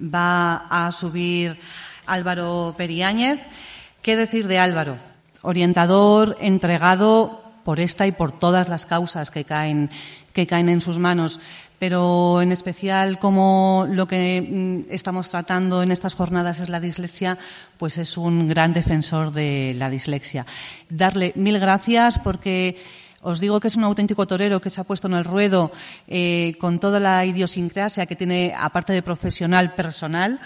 va a subir Álvaro Periáñez. ¿Qué decir de Álvaro? Orientador, entregado por esta y por todas las causas que caen, que caen en sus manos pero en especial como lo que mm, estamos tratando en estas jornadas es la dislexia, pues es un gran defensor de la dislexia. Darle mil gracias porque os digo que es un auténtico torero que se ha puesto en el ruedo eh, con toda la idiosincrasia que tiene, aparte de profesional, personal.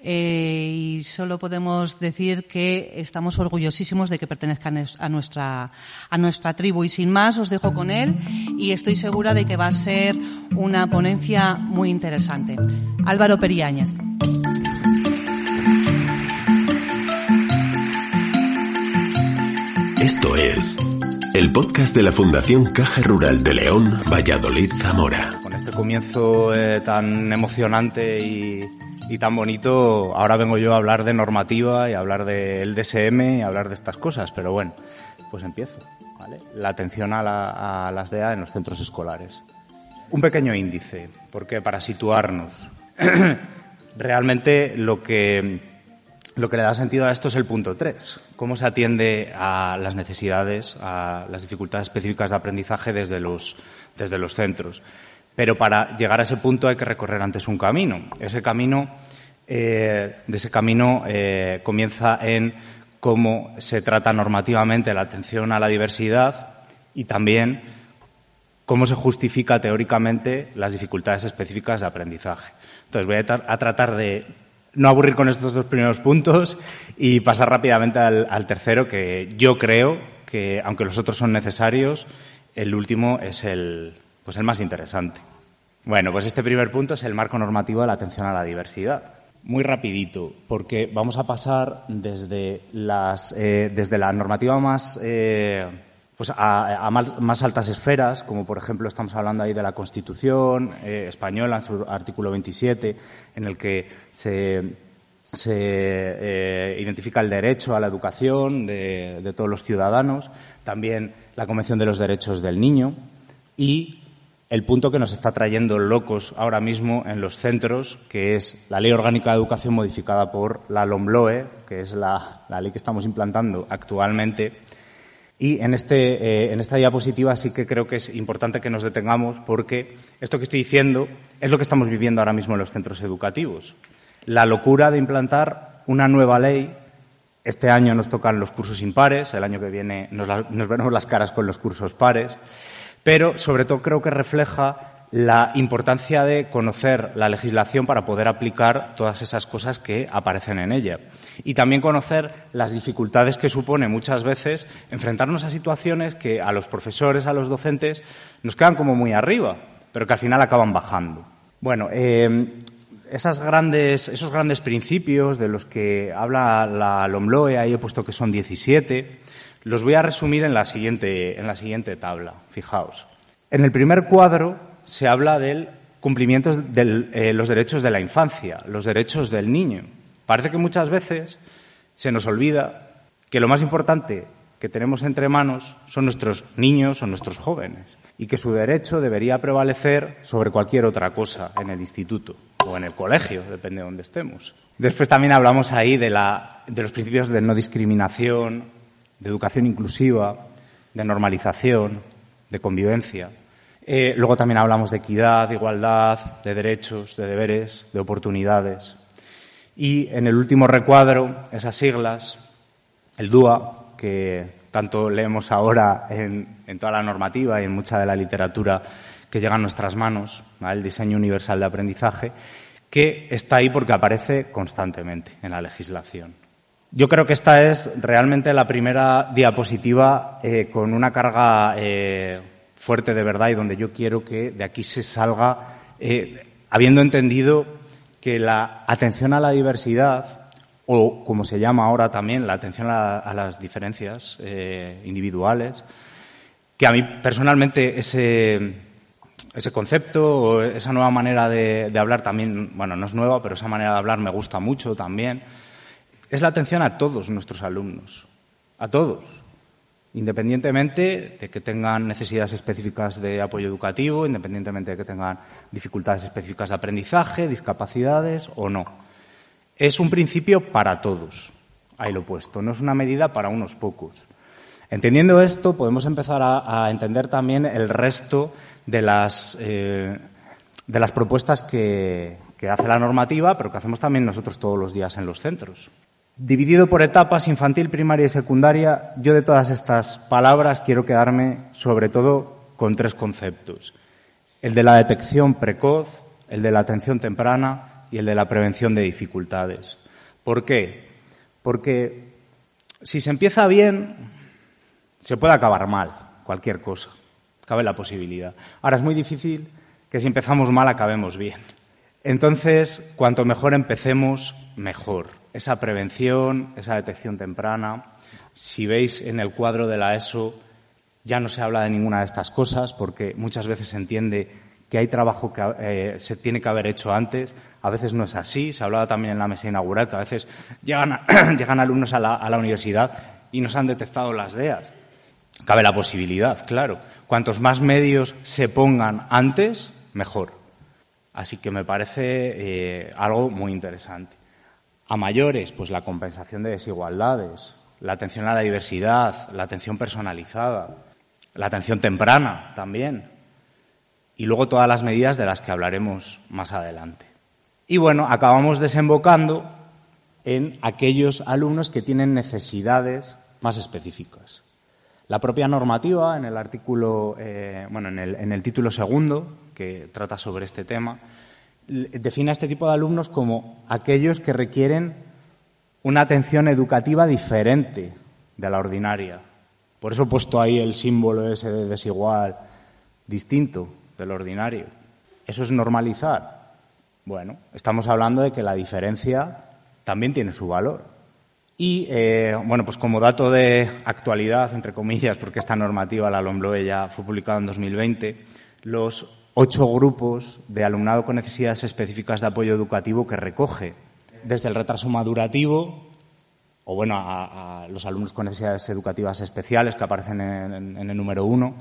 Eh, y solo podemos decir que estamos orgullosísimos de que pertenezcan a nuestra, a nuestra tribu. Y sin más, os dejo con él y estoy segura de que va a ser una ponencia muy interesante. Álvaro Periáñez. Esto es el podcast de la Fundación Caja Rural de León, Valladolid, Zamora. Con este comienzo eh, tan emocionante y, tan bonito, ahora vengo yo a hablar de normativa y hablar del DSM y a hablar de estas cosas, pero bueno, pues empiezo. La atención a, a las DEA en los centros escolares. Un pequeño índice, porque para situarnos, realmente lo que lo que le da sentido a esto es el punto 3. Cómo se atiende a las necesidades, a las dificultades específicas de aprendizaje desde los, desde los centros. Pero para llegar a ese punto hay que recorrer antes un camino. Ese camino, eh, de ese camino eh, comienza en cómo se trata normativamente la atención a la diversidad y también cómo se justifica teóricamente las dificultades específicas de aprendizaje. Entonces voy a tratar de no aburrir con estos dos primeros puntos y pasar rápidamente al, tercero, que yo creo que, aunque los otros son necesarios, el último es el, pues el más interesante. Bueno, pues este primer punto es el marco normativo de la atención a la diversidad. Muy rapidito, porque vamos a pasar desde, las, eh, desde la normativa más eh, pues a, más, altas esferas, como por ejemplo estamos hablando ahí de la Constitución eh, española, en su artículo 27, en el que se, eh, identifica el derecho a la educación de, todos los ciudadanos, también la Convención de los Derechos del Niño y el punto que nos está trayendo locos ahora mismo en los centros, que es la Ley Orgánica de Educación modificada por la LOMLOE, que es la ley que estamos implantando actualmente y en, este, eh, en esta diapositiva sí que creo que es importante que nos detengamos porque esto que estoy diciendo es lo que estamos viviendo ahora mismo en los centros educativos. La locura de implantar una nueva ley. Este año nos tocan los cursos impares, el año que viene nos, nos veremos las caras con los cursos pares, pero sobre todo creo que refleja la importancia de conocer la legislación para poder aplicar todas esas cosas que aparecen en ella. Y también conocer las dificultades que supone muchas veces enfrentarnos a situaciones que a los profesores, a los docentes, nos quedan como muy arriba, pero que al final acaban bajando. Bueno, eh, esos grandes principios de los que habla la LOMLOE, ahí he puesto que son 17, los voy a resumir en la siguiente, en la siguiente tabla. Fijaos. En el primer cuadro se habla del cumplimiento de eh, los derechos de la infancia, los derechos del niño. Parece que muchas veces se nos olvida que lo más importante que tenemos entre manos son nuestros niños o nuestros jóvenes y que su derecho debería prevalecer sobre cualquier otra cosa en el instituto o en el colegio, depende de donde estemos. Después también hablamos ahí de, de los principios de no discriminación, de educación inclusiva, de normalización, de convivencia. Eh, luego también hablamos de equidad, de igualdad, de derechos, de deberes, de oportunidades. Y en el último recuadro, esas siglas, el DUA, que tanto leemos ahora en, toda la normativa y en mucha de la literatura que llega a nuestras manos, el diseño universal de aprendizaje, que está ahí porque aparece constantemente en la legislación. Yo creo que esta es realmente la primera diapositiva eh, con una carga eh, fuerte de verdad y donde yo quiero que de aquí se salga, eh, habiendo entendido que la atención a la diversidad, o como se llama ahora también, la atención a, las diferencias eh, individuales, que a mí personalmente ese, ese concepto o esa nueva manera de, de, hablar también, bueno, no es nueva, pero esa manera de hablar me gusta mucho también, es la atención a todos nuestros alumnos, a todos independientemente de que tengan necesidades específicas de apoyo educativo, independientemente de que tengan dificultades específicas de aprendizaje, discapacidades o no. Es un principio para todos, ahí lo he puesto, no es una medida para unos pocos. Entendiendo esto, podemos empezar a, entender también el resto de las, eh, de las propuestas que, que hace la normativa, pero que hacemos también nosotros todos los días en los centros. Dividido por etapas, infantil, primaria y secundaria, yo de todas estas palabras quiero quedarme sobre todo con tres conceptos. El de la detección precoz, el de la atención temprana y el de la prevención de dificultades. ¿Por qué? Porque si se empieza bien, se puede acabar mal, cualquier cosa. Cabe la posibilidad. Ahora es muy difícil que si empezamos mal acabemos bien. Entonces, cuanto mejor empecemos, mejor esa prevención, esa detección temprana. Si veis en el cuadro de la ESO, ya no se habla de ninguna de estas cosas porque muchas veces se entiende que hay trabajo que eh, se tiene que haber hecho antes. A veces no es así. Se hablaba también en la mesa inaugural que a veces llegan, llegan alumnos a la, a la universidad y no se han detectado las DEAs. Cabe la posibilidad, claro. Cuantos más medios se pongan antes, mejor. Así que me parece eh, algo muy interesante. A mayores, pues la compensación de desigualdades, la atención a la diversidad, la atención personalizada, la atención temprana también. Y luego todas las medidas de las que hablaremos más adelante. Y bueno, acabamos desembocando en aquellos alumnos que tienen necesidades más específicas. La propia normativa, en el artículo, eh, bueno, en el, en el título segundo, que trata sobre este tema, define a este tipo de alumnos como aquellos que requieren una atención educativa diferente de la ordinaria. Por eso he puesto ahí el símbolo ese de desigual, distinto del ordinario. ¿Eso es normalizar? Bueno, estamos hablando de que la diferencia también tiene su valor. Y, eh, bueno, pues como dato de actualidad, entre comillas, porque esta normativa, la LOMBLOE, ya fue publicada en 2020, los ocho grupos de alumnado con necesidades específicas de apoyo educativo que recoge, desde el retraso madurativo, o bueno, a, los alumnos con necesidades educativas especiales que aparecen en, el número uno,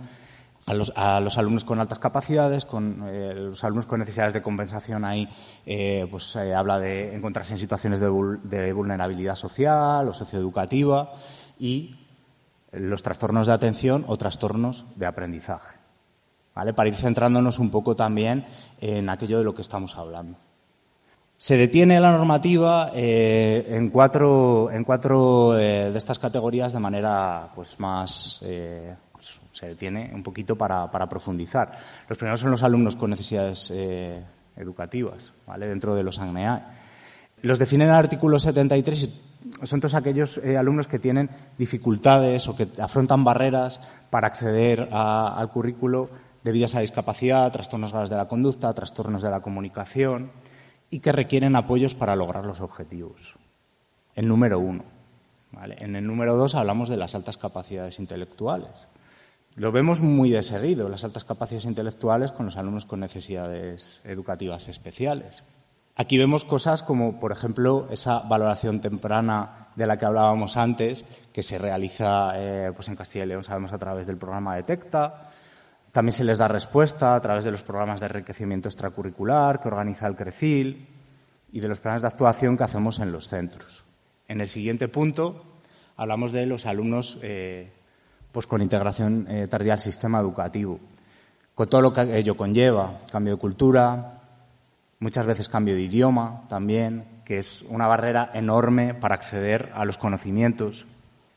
a los, alumnos con altas capacidades, con eh, los alumnos con necesidades de compensación ahí, eh, pues se habla de encontrarse en situaciones de, de vulnerabilidad social o socioeducativa y los trastornos de atención o trastornos de aprendizaje. Para ir centrándonos un poco también en aquello de lo que estamos hablando. Se detiene la normativa eh, en cuatro, en cuatro eh, de estas categorías de manera pues, más. Eh, pues, se detiene un poquito para, profundizar. Los primeros son los alumnos con necesidades educativas, ¿vale? dentro de los AGNEA. Los define en el artículo 73 y son todos aquellos alumnos que tienen dificultades o que afrontan barreras para acceder al currículo debidas a discapacidad, trastornos graves de la conducta, trastornos de la comunicación y que requieren apoyos para lograr los objetivos. El número uno. En el número dos hablamos de las altas capacidades intelectuales. Lo vemos muy de seguido, las altas capacidades intelectuales con los alumnos con necesidades educativas especiales. Aquí vemos cosas como, por ejemplo, esa valoración temprana de la que hablábamos antes, que se realiza eh, pues en Castilla y León, sabemos, a través del programa Detecta, también se les da respuesta a través de los programas de enriquecimiento extracurricular que organiza el CRECIL y de los planes de actuación que hacemos en los centros. En el siguiente punto hablamos de los alumnos eh, pues con integración eh, tardía al sistema educativo, con todo lo que ello conlleva, cambio de cultura, muchas veces cambio de idioma también, que es una barrera enorme para acceder a los conocimientos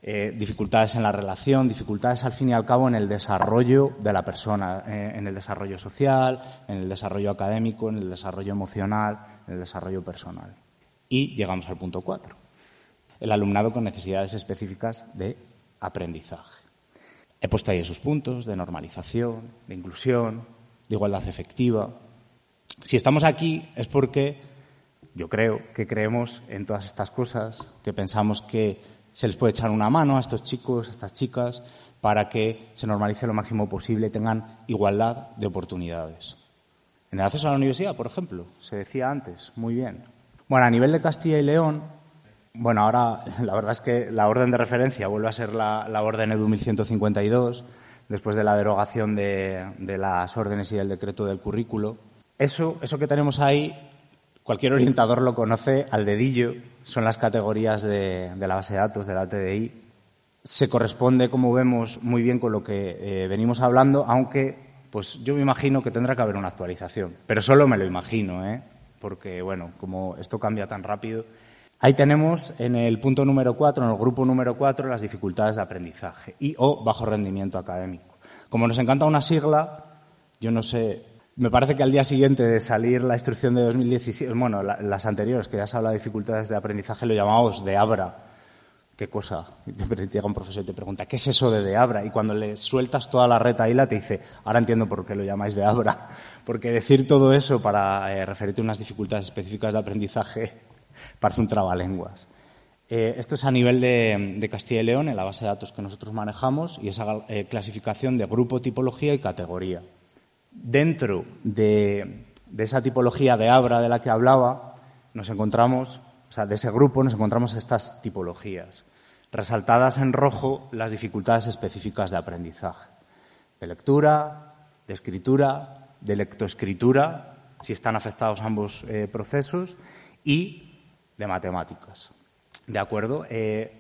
eh, dificultades en la relación, dificultades al fin y al cabo en el desarrollo de la persona, eh, en el desarrollo social, en el desarrollo académico, en el desarrollo emocional, en el desarrollo personal. Y llegamos al punto cuatro, el alumnado con necesidades específicas de aprendizaje. He puesto ahí esos puntos de normalización, de inclusión, de igualdad efectiva. Si estamos aquí es porque yo creo que creemos en todas estas cosas, que pensamos que se les puede echar una mano a estos chicos, a estas chicas, para que se normalice lo máximo posible y tengan igualdad de oportunidades. En el acceso a la universidad, por ejemplo, se decía antes, muy bien. Bueno, a nivel de Castilla y León, Bueno, ahora la verdad es que la orden de referencia vuelve a ser la, orden EDU 1152, después de la derogación de, las órdenes y del decreto del currículo. Eso, eso que tenemos ahí, cualquier orientador lo conoce al dedillo, son las categorías de, la base de datos de la TDI. Se corresponde, como vemos, muy bien con lo que eh, venimos hablando, aunque pues yo me imagino que tendrá que haber una actualización. Pero solo me lo imagino, ¿eh? porque, bueno, como esto cambia tan rápido. Ahí tenemos en el punto número cuatro, en el grupo número cuatro, las dificultades de aprendizaje y o bajo rendimiento académico. Como nos encanta una sigla, yo no sé, me parece que al día siguiente de salir la instrucción de 2017, bueno, las anteriores, que ya se habla de dificultades de aprendizaje, lo llamamos de Abra. ¿Qué cosa? Y te llega un profesor y te pregunta, ¿qué es eso de de Abra? Y cuando le sueltas toda la reta la te dice, ahora entiendo por qué lo llamáis de Abra. Porque decir todo eso para eh, referirte a unas dificultades específicas de aprendizaje parece un trabalenguas. Eh, esto es a nivel de, Castilla y León, en la base de datos que nosotros manejamos, y esa eh, clasificación de grupo, tipología y categoría. Dentro de, esa tipología de Abra de la que hablaba, nos encontramos, o sea, de ese grupo nos encontramos estas tipologías. Resaltadas en rojo las dificultades específicas de aprendizaje. De lectura, de escritura, de lectoescritura, si están afectados ambos eh, procesos, y de matemáticas. ¿De acuerdo? Eh,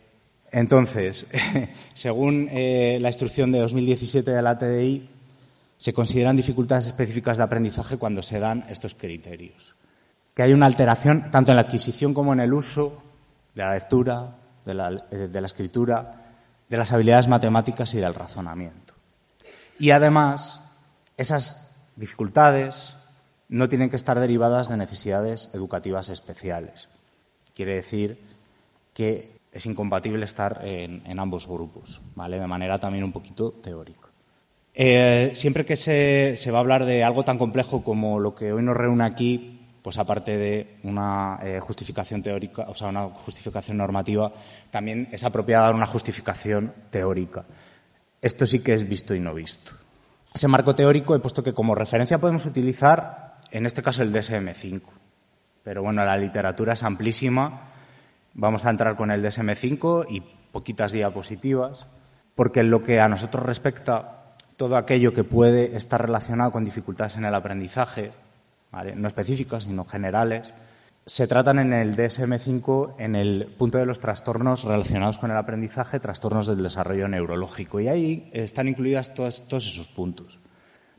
entonces, según eh, la instrucción de 2017 de la TDI, se consideran dificultades específicas de aprendizaje cuando se dan estos criterios. Que hay una alteración tanto en la adquisición como en el uso de la lectura, de la, eh, de la escritura, de las habilidades matemáticas y del razonamiento. Y además, esas dificultades no tienen que estar derivadas de necesidades educativas especiales. Quiere decir que es incompatible estar en, ambos grupos, ¿vale? De manera también un poquito teórica. Eh, siempre que se, va a hablar de algo tan complejo como lo que hoy nos reúne aquí, pues aparte de una eh, justificación teórica, o sea, una justificación normativa, también es apropiada dar una justificación teórica. Esto sí que es visto y no visto. Ese marco teórico he puesto que como referencia podemos utilizar en este caso el DSM-5. Pero bueno, la literatura es amplísima. Vamos a entrar con el DSM-5 y poquitas diapositivas, porque en lo que a nosotros respecta, todo aquello que puede estar relacionado con dificultades en el aprendizaje, no específicas, sino generales, se tratan en el DSM-5 en el punto de los trastornos relacionados con el aprendizaje, trastornos del desarrollo neurológico. Y ahí están incluidas todos esos puntos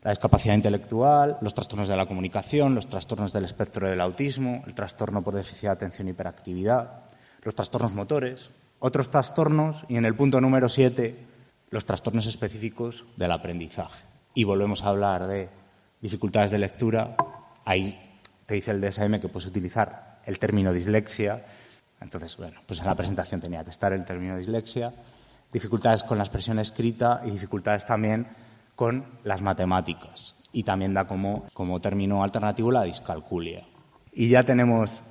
la discapacidad intelectual, los trastornos de la comunicación, los trastornos del espectro del autismo, el trastorno por déficit de atención y hiperactividad, los trastornos motores, otros trastornos y en el punto número siete, los trastornos específicos del aprendizaje. Y volvemos a hablar de dificultades de lectura. Ahí te dice el DSM que puedes utilizar el término dislexia. Entonces, bueno, pues en la presentación tenía que estar el término dislexia. Dificultades con la expresión escrita y dificultades también con las matemáticas y también da como, como término alternativo la discalculia. Y ya tenemos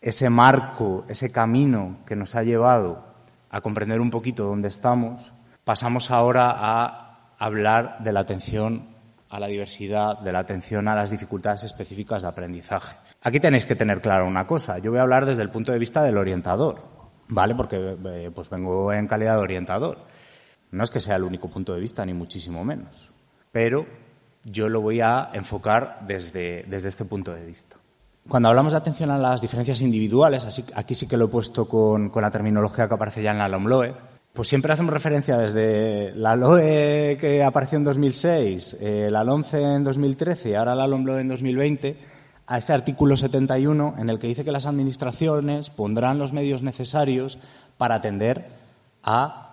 ese marco, ese camino que nos ha llevado a comprender un poquito dónde estamos, pasamos ahora a hablar de la atención a la diversidad, de la atención a las dificultades específicas de aprendizaje. Aquí tenéis que tener claro una cosa. Yo voy a hablar desde el punto de vista del orientador, ¿vale? Porque eh, pues vengo en calidad de orientador. No es que sea el único punto de vista, ni muchísimo menos, pero yo lo voy a enfocar desde, desde este punto de vista. Cuando hablamos de atención a las diferencias individuales, así, aquí sí que lo he puesto con, con la terminología que aparece ya en la LOMLOE, pues siempre hacemos referencia desde la LOE que apareció en 2006, eh, la LOMCE en 2013 y ahora la LOMLOE en 2020, a ese artículo 71 en el que dice que las administraciones pondrán los medios necesarios para atender a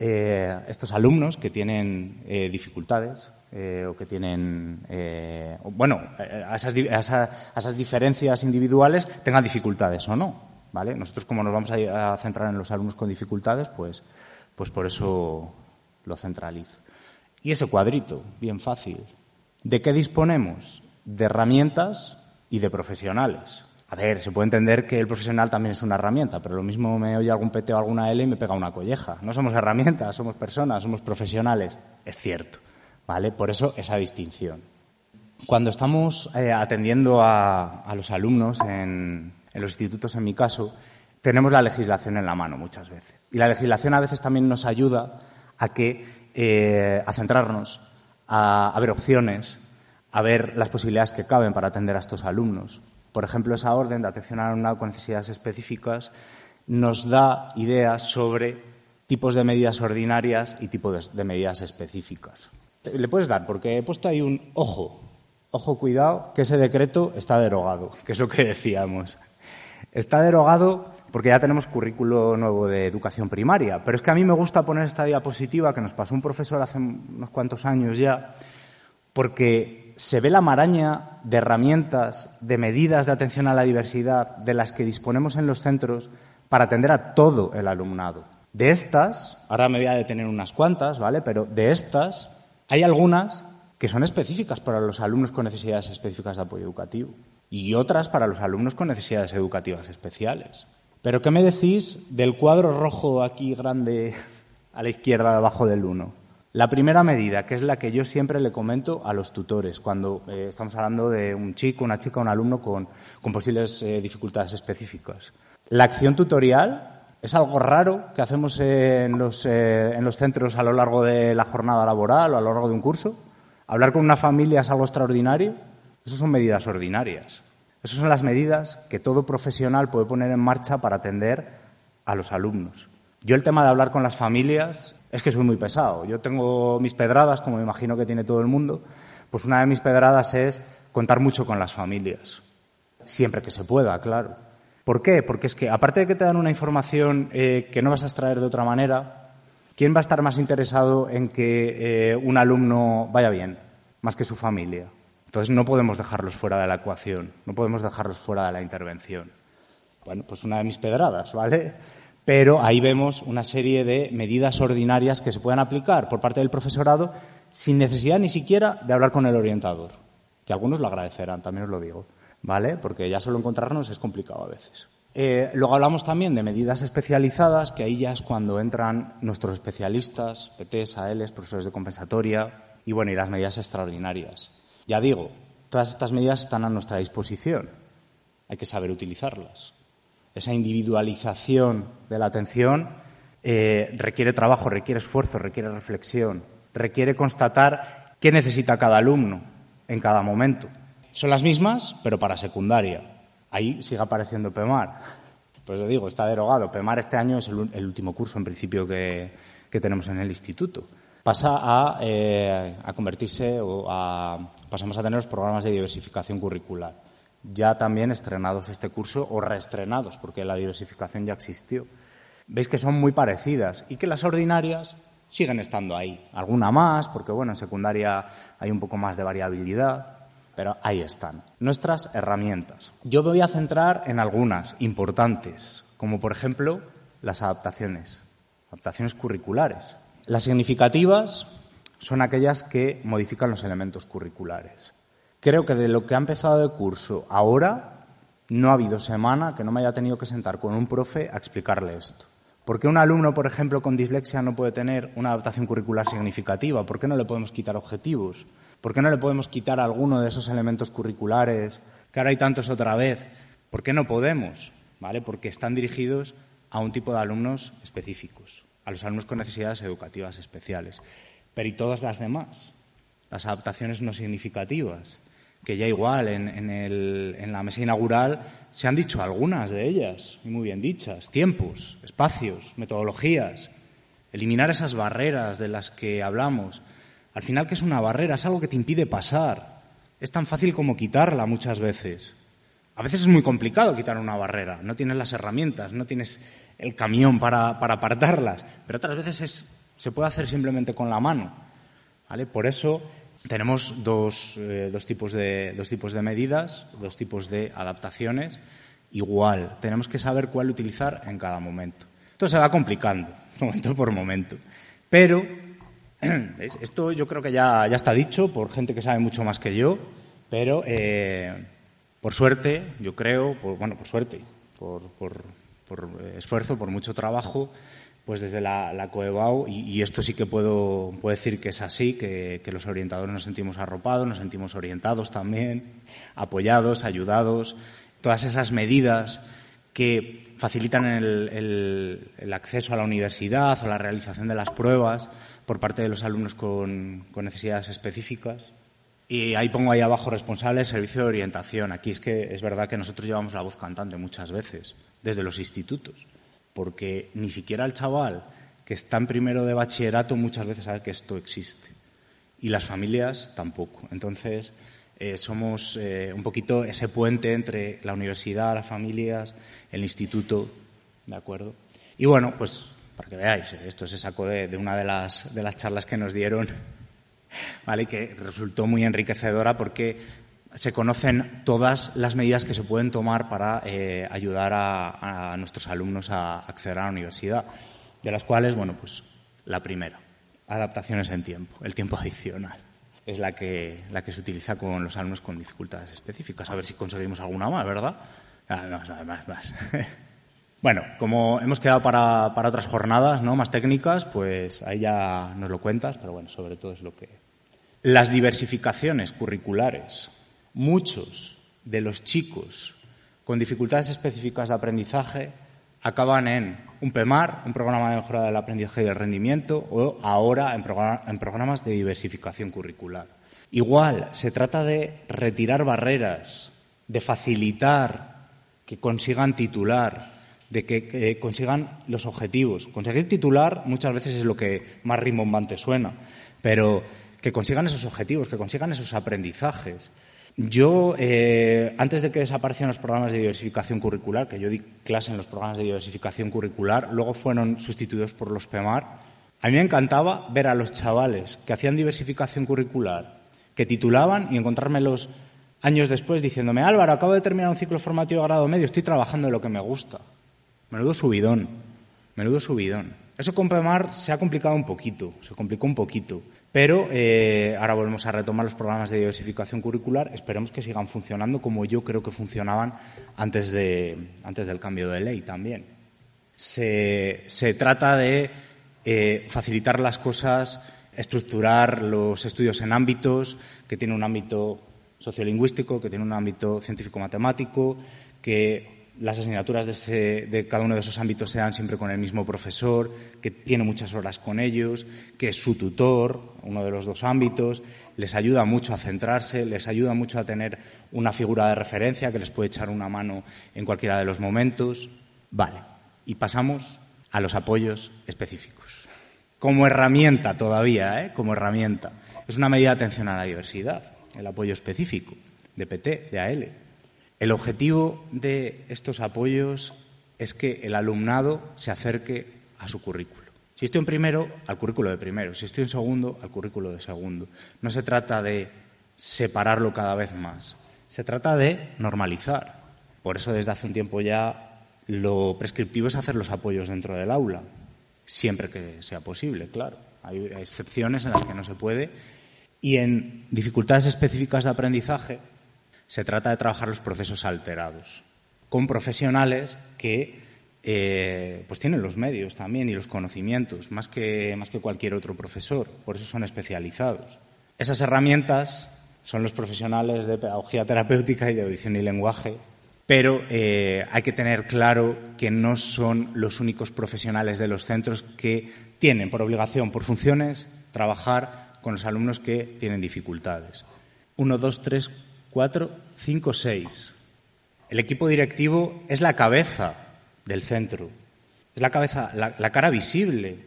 eh, estos alumnos que tienen eh, dificultades eh, o que tienen, bueno, a esas, a, esas, diferencias individuales tengan dificultades o no, ¿vale? Nosotros como nos vamos a, centrar en los alumnos con dificultades, pues, pues por eso lo centralizo. Y ese cuadrito, bien fácil. ¿De qué disponemos? De herramientas y de profesionales. A ver, se puede entender que el profesional también es una herramienta, pero lo mismo me oye algún PT o alguna L y me pega una colleja. No somos herramientas, somos personas, somos profesionales. Es cierto, ¿vale? Por eso esa distinción. Cuando estamos eh, atendiendo a, los alumnos en, los institutos, en mi caso, tenemos la legislación en la mano muchas veces. Y la legislación a veces también nos ayuda a que eh, a centrarnos, a, ver opciones, a ver las posibilidades que caben para atender a estos alumnos. Por ejemplo, esa orden de atención al alumnado con necesidades específicas nos da ideas sobre tipos de medidas ordinarias y tipos de medidas específicas. Le puedes dar, porque he puesto ahí un ojo, ojo, cuidado, que ese decreto está derogado, que es lo que decíamos. Está derogado porque ya tenemos currículo nuevo de educación primaria. Pero es que a mí me gusta poner esta diapositiva que nos pasó un profesor hace unos cuantos años ya, porque se ve la maraña de herramientas, de medidas de atención a la diversidad de las que disponemos en los centros para atender a todo el alumnado. De estas, ahora me voy a detener unas cuantas, ¿vale? Pero de estas hay algunas que son específicas para los alumnos con necesidades específicas de apoyo educativo y otras para los alumnos con necesidades educativas especiales. Pero ¿qué me decís del cuadro rojo aquí grande a la izquierda debajo del 1? La primera medida, que es la que yo siempre le comento a los tutores cuando eh, estamos hablando de un chico, una chica, un alumno con, posibles eh, dificultades específicas. La acción tutorial es algo raro que hacemos en los, eh, en los centros a lo largo de la jornada laboral o a lo largo de un curso. Hablar con una familia es algo extraordinario. Esas son medidas ordinarias. Esas son las medidas que todo profesional puede poner en marcha para atender a los alumnos. Yo el tema de hablar con las familias es que soy muy pesado. Yo tengo mis pedradas, como me imagino que tiene todo el mundo. Pues una de mis pedradas es contar mucho con las familias. Siempre que se pueda, claro. ¿Por qué? Porque es que, aparte de que te dan una información eh, que no vas a extraer de otra manera, ¿quién va a estar más interesado en que eh, un alumno vaya bien? Más que su familia. Entonces no podemos dejarlos fuera de la ecuación, no podemos dejarlos fuera de la intervención. Bueno, pues una de mis pedradas, ¿vale? Pero ahí vemos una serie de medidas ordinarias que se pueden aplicar por parte del profesorado sin necesidad ni siquiera de hablar con el orientador, que algunos lo agradecerán, también os lo digo, ¿vale? Porque ya solo encontrarnos es complicado a veces. Eh, luego hablamos también de medidas especializadas, que ahí ya es cuando entran nuestros especialistas, PTs, ALs, profesores de compensatoria, y bueno, y las medidas extraordinarias. Ya digo, todas estas medidas están a nuestra disposición. Hay que saber utilizarlas. Esa individualización de la atención eh, requiere trabajo, requiere esfuerzo, requiere reflexión, requiere constatar qué necesita cada alumno en cada momento. Son las mismas, pero para secundaria. Ahí sigue apareciendo PEMAR. Pues le digo, está derogado. PEMAR este año es el, último curso, en principio, que tenemos en el instituto pasa a, eh, a convertirse o a, pasamos a tener los programas de diversificación curricular. Ya también estrenados este curso o reestrenados, porque la diversificación ya existió. Veis que son muy parecidas y que las ordinarias siguen estando ahí. Alguna más, porque bueno, en secundaria hay un poco más de variabilidad, pero ahí están. Nuestras herramientas. Yo me voy a centrar en algunas importantes, como por ejemplo las adaptaciones, adaptaciones curriculares. Las significativas son aquellas que modifican los elementos curriculares. Creo que de lo que ha empezado de curso ahora, no ha habido semana que no me haya tenido que sentar con un profe a explicarle esto. ¿Por qué un alumno, por ejemplo, con dislexia no puede tener una adaptación curricular significativa? ¿Por qué no le podemos quitar objetivos? ¿Por qué no le podemos quitar alguno de esos elementos curriculares? Que ahora hay tantos otra vez. ¿Por qué no podemos? ¿Vale? Porque están dirigidos a un tipo de alumnos específicos a los alumnos con necesidades educativas especiales. Pero ¿y todas las demás? Las adaptaciones no significativas, que ya igual en, la mesa inaugural se han dicho algunas de ellas, y muy bien dichas, tiempos, espacios, metodologías, eliminar esas barreras de las que hablamos. Al final, ¿qué es una barrera? Es algo que te impide pasar. Es tan fácil como quitarla muchas veces. A veces es muy complicado quitar una barrera, no tienes las herramientas, no tienes el camión para, apartarlas, pero otras veces se puede hacer simplemente con la mano. ¿vale? Por eso tenemos dos, eh, dos, tipos de, dos tipos de medidas, dos tipos de adaptaciones. Igual, tenemos que saber cuál utilizar en cada momento. Esto se va complicando, momento por momento. Pero, esto yo creo que ya, ya, está dicho por gente que sabe mucho más que yo, pero eh, por suerte, yo creo, por, bueno, por suerte, por, por por eh, esfuerzo, por mucho trabajo, pues desde la, la Coebau, y, esto sí que puedo, decir que es así, que, los orientadores nos sentimos arropados, nos sentimos orientados también, apoyados, ayudados, todas esas medidas que facilitan el, acceso a la universidad o la realización de las pruebas por parte de los alumnos con, necesidades específicas. Y ahí pongo ahí abajo responsable el servicio de orientación. Aquí es que es verdad que nosotros llevamos la voz cantante muchas veces, desde los institutos, porque ni siquiera el chaval que está en primero de bachillerato muchas veces sabe que esto existe. Y las familias tampoco. Entonces, eh, somos eh, un poquito ese puente entre la universidad, las familias, el instituto, ¿de acuerdo? Y bueno, pues para que veáis, esto se sacó de, una de las, de las charlas que nos dieron, ¿vale? Que resultó muy enriquecedora porque se conocen todas las medidas que se pueden tomar para eh, ayudar a, nuestros alumnos a acceder a la universidad, de las cuales, bueno, pues la primera, adaptaciones en tiempo, el tiempo adicional es la que, la que se utiliza con los alumnos con dificultades específicas. A ver si conseguimos alguna más, ¿verdad? Más, más, más. bueno, como hemos quedado para, para, otras jornadas ¿no? más técnicas, pues ahí ya nos lo cuentas, pero bueno, sobre todo es lo que. Las diversificaciones curriculares. Muchos de los chicos con dificultades específicas de aprendizaje acaban en un PEMAR, un programa de mejora del aprendizaje y del rendimiento, o ahora en, programas de diversificación curricular. Igual, se trata de retirar barreras, de facilitar que consigan titular, de que, consigan los objetivos. Conseguir titular muchas veces es lo que más rimbombante suena, pero que consigan esos objetivos, que consigan esos aprendizajes. Yo, eh, antes de que desaparecieran los programas de diversificación curricular, que yo di clase en los programas de diversificación curricular, luego fueron sustituidos por los PEMAR, a mí me encantaba ver a los chavales que hacían diversificación curricular, que titulaban y encontrármelos años después diciéndome, Álvaro, acabo de terminar un ciclo formativo de grado medio, estoy trabajando en lo que me gusta. Menudo subidón, menudo subidón. Eso con PEMAR se ha complicado un poquito, se complicó un poquito. Pero eh, ahora volvemos a retomar los programas de diversificación curricular. Esperemos que sigan funcionando como yo creo que funcionaban antes, de, antes del cambio de ley también. Se, trata de eh, facilitar las cosas, estructurar los estudios en ámbitos, que tiene un ámbito sociolingüístico, que tiene un ámbito científico-matemático, que las asignaturas de, cada uno de esos ámbitos se dan siempre con el mismo profesor, que tiene muchas horas con ellos, que es su tutor, uno de los dos ámbitos, les ayuda mucho a centrarse, les ayuda mucho a tener una figura de referencia que les puede echar una mano en cualquiera de los momentos. Vale, y pasamos a los apoyos específicos. Como herramienta todavía, ¿eh? como herramienta. Es una medida de atención a la diversidad, el apoyo específico de PT, de AL. El objetivo de estos apoyos es que el alumnado se acerque a su currículo. Si estoy en primero, al currículo de primero. Si estoy en segundo, al currículo de segundo. No se trata de separarlo cada vez más. Se trata de normalizar. Por eso desde hace un tiempo ya lo prescriptivo es hacer los apoyos dentro del aula, siempre que sea posible, claro. Hay excepciones en las que no se puede. Y en dificultades específicas de aprendizaje, se trata de trabajar los procesos alterados con profesionales que eh, pues tienen los medios también y los conocimientos, más que, más que cualquier otro profesor, por eso son especializados. Esas herramientas son los profesionales de pedagogía terapéutica y de audición y lenguaje, pero eh, hay que tener claro que no son los únicos profesionales de los centros que tienen por obligación, por funciones, trabajar con los alumnos que tienen dificultades. Uno, dos, tres, cuatro, cinco, seis. El equipo directivo es la cabeza del centro, es la cabeza, la, cara visible.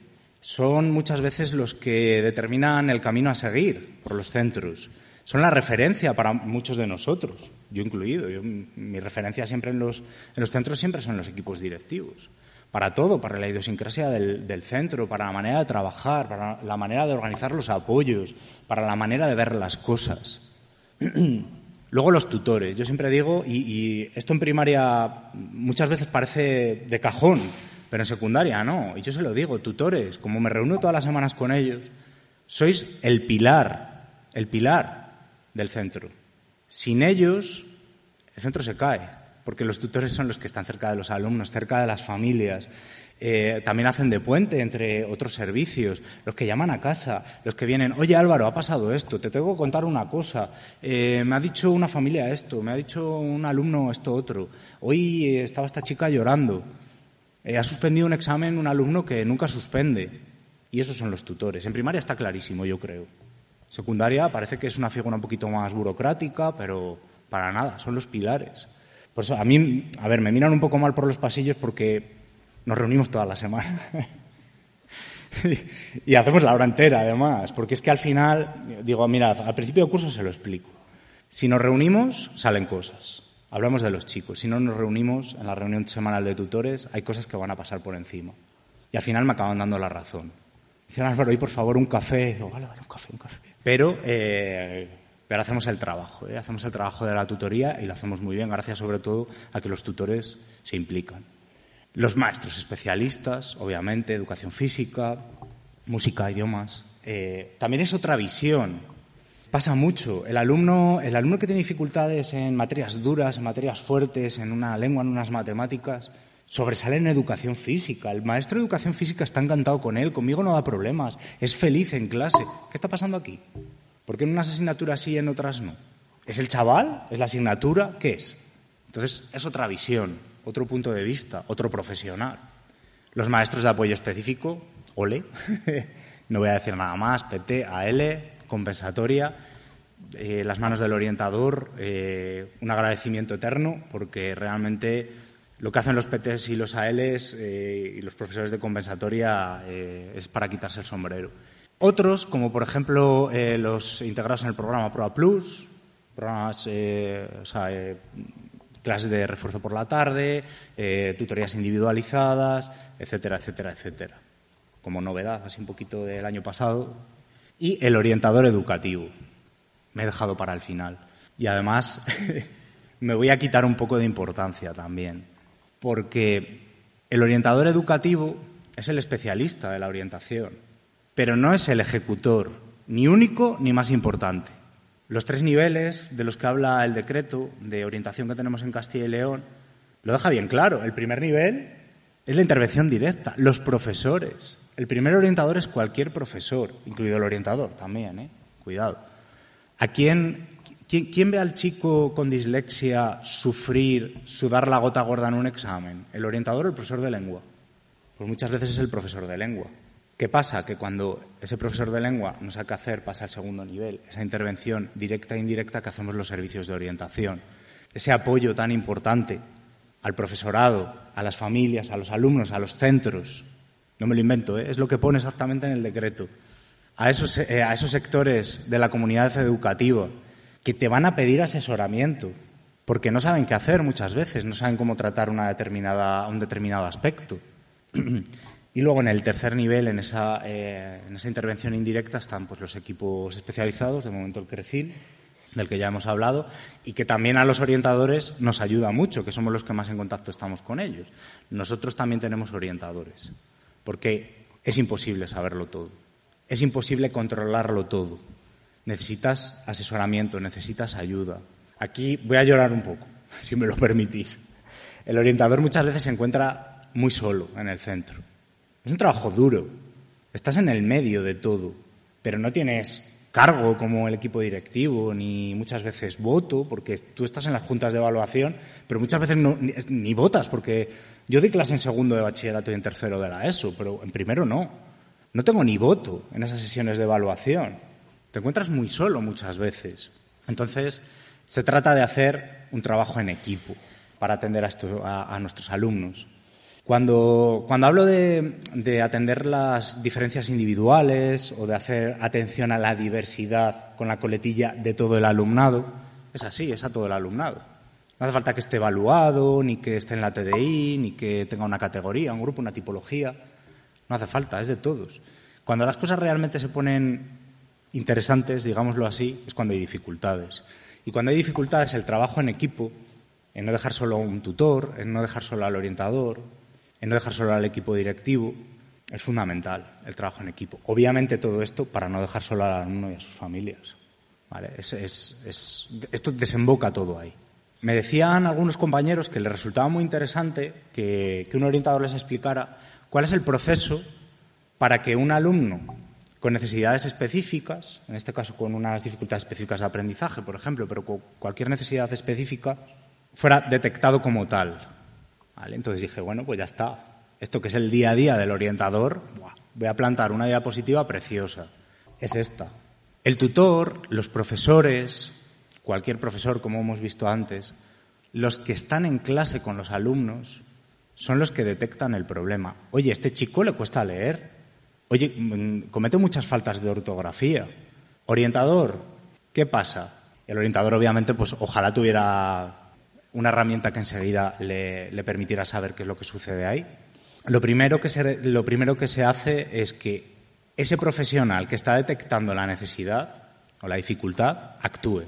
Son muchas veces los que determinan el camino a seguir por los centros. Son la referencia para muchos de nosotros, yo incluido. mi referencia siempre en los, en los centros siempre son los equipos directivos para todo, para la idiosincrasia del, centro, para la manera de trabajar, para la manera de organizar los apoyos, para la manera de ver las cosas. Luego los tutores. Yo siempre digo, y, esto en primaria muchas veces parece de cajón, pero en secundaria no. Y yo se lo digo, tutores, como me reúno todas las semanas con ellos, sois el pilar, el pilar del centro. Sin ellos, el centro se cae, porque los tutores son los que están cerca de los alumnos, cerca de las familias. Eh, también hacen de puente entre otros servicios, los que llaman a casa, los que vienen, oye Álvaro, ha pasado esto, te tengo que contar una cosa, eh, me ha dicho una familia esto, me ha dicho un alumno esto otro, hoy estaba esta chica llorando, ha suspendido un examen un alumno que nunca suspende. Y esos son los tutores. En primaria está clarísimo, yo creo. Secundaria parece que es una figura un poquito más burocrática, pero para nada, son los pilares. Por eso, a mí, a ver, me miran un poco mal por los pasillos porque nos reunimos toda la semana. y hacemos la hora entera, además, porque es que al final, digo, mirad, al principio del curso se lo explico. Si nos reunimos, salen cosas. Hablamos de los chicos. Si no nos reunimos en la reunión semanal de tutores, hay cosas que van a pasar por encima. Y al final me acaban dando la razón. Dicen, Álvaro, hoy por favor un café. Digo, vale, vale, un café, un café. Pero, eh, pero hacemos el trabajo, ¿eh? hacemos el trabajo de la tutoría y lo hacemos muy bien, gracias sobre todo a que los tutores se implican. Los maestros especialistas, obviamente, educación física, música, idiomas. Eh, también es otra visión. Pasa mucho. El alumno, el alumno que tiene dificultades en materias duras, en materias fuertes, en una lengua, en unas matemáticas, sobresale en educación física. El maestro de educación física está encantado con él, conmigo no da problemas, es feliz en clase. ¿Qué está pasando aquí? ¿Por qué en unas asignaturas sí y en otras no? ¿Es el chaval? ¿Es la asignatura? ¿Qué es? Entonces, es otra visión, otro punto de vista, otro profesional. Los maestros de apoyo específico, OLE, no voy a decir nada más, PT, AL, compensatoria, eh, las manos del orientador, eh, un agradecimiento eterno, porque realmente lo que hacen los PTs y los ALs eh, y los profesores de compensatoria es para quitarse el sombrero. Otros, como por ejemplo los integrados en el programa Proa Plus, programas, o sea, clases de refuerzo por la tarde, tutorías individualizadas, etcétera, etcétera, etcétera. Como novedad, así un poquito del año pasado. Y el orientador educativo. Me he dejado para el final. Y además me voy a quitar un poco de importancia también porque el orientador educativo es el especialista de la orientación, pero no es el ejecutor, ni único ni más importante. Los tres niveles de los que habla el decreto de orientación que tenemos en Castilla y León lo deja bien claro. El primer nivel es la intervención directa, los profesores. El primer orientador es cualquier profesor, incluido el orientador también, ¿eh? Cuidado. ¿A quién ¿Quién, ve al chico con dislexia sufrir, sudar la gota gorda en un examen? ¿El orientador o el profesor de lengua? Pues muchas veces es el profesor de lengua. ¿Qué pasa? Que cuando ese profesor de lengua no sabe qué hacer, pasa al segundo nivel, esa intervención directa e indirecta que hacemos los servicios de orientación, ese apoyo tan importante al profesorado, a las familias, a los alumnos, a los centros. No me lo invento, ¿eh? es lo que pone exactamente en el decreto. A esos, eh, a esos sectores de la comunidad educativa que te van a pedir asesoramiento, porque no saben qué hacer muchas veces, no saben cómo tratar una determinada, un determinado aspecto. y luego en el tercer nivel, en esa, eh, en esa intervención indirecta, están pues, los equipos especializados, de momento el CRECIL, del que ya hemos hablado, y que también a los orientadores nos ayuda mucho, que somos los que más en contacto estamos con ellos. Nosotros también tenemos orientadores, porque es imposible saberlo todo, es imposible controlarlo todo necesitas asesoramiento, necesitas ayuda. Aquí voy a llorar un poco, si me lo permitís. El orientador muchas veces se encuentra muy solo en el centro. Es un trabajo duro. Estás en el medio de todo, pero no tienes cargo como el equipo directivo, ni muchas veces voto, porque tú estás en las juntas de evaluación, pero muchas veces ni, ni, votas, porque yo doy clase en segundo de bachillerato y en tercero de la ESO, pero en primero no. No tengo ni voto en esas sesiones de evaluación. Te encuentras muy solo muchas veces. Entonces, se trata de hacer un trabajo en equipo para atender a, nuestros alumnos. Cuando, cuando hablo de, de, atender las diferencias individuales o de hacer atención a la diversidad con la coletilla de todo el alumnado, es así, es a todo el alumnado. No hace falta que esté evaluado, ni que esté en la TDI, ni que tenga una categoría, un grupo, una tipología. No hace falta, es de todos. Cuando las cosas realmente se ponen interesantes, digámoslo así, es cuando hay dificultades. Y cuando hay dificultades, el trabajo en equipo, en no dejar solo a un tutor, en no dejar solo al orientador, en no dejar solo al equipo directivo, es fundamental el trabajo en equipo. Obviamente todo esto para no dejar solo al alumno y a sus familias. esto desemboca todo ahí. Me decían algunos compañeros que les resultaba muy interesante que, que un orientador les explicara ¿Cuál es el proceso para que un alumno con necesidades específicas, en este caso con unas dificultades específicas de aprendizaje, por ejemplo, pero con cualquier necesidad específica, fuera detectado como tal? Entonces dije, bueno, pues ya está. Esto que es el día a día del orientador, voy a plantar una diapositiva preciosa. Es esta. El tutor, los profesores, cualquier profesor, como hemos visto antes, los que están en clase con los alumnos son los que detectan el problema. Oye, este chico le cuesta leer. Oye, mm, comete muchas faltas de ortografía. Orientador, ¿qué pasa? El orientador, obviamente, pues ojalá tuviera una herramienta que enseguida le, permitiera saber qué es lo que sucede ahí. Lo primero, que se, lo primero que se hace es que ese profesional que está detectando la necesidad o la dificultad actúe.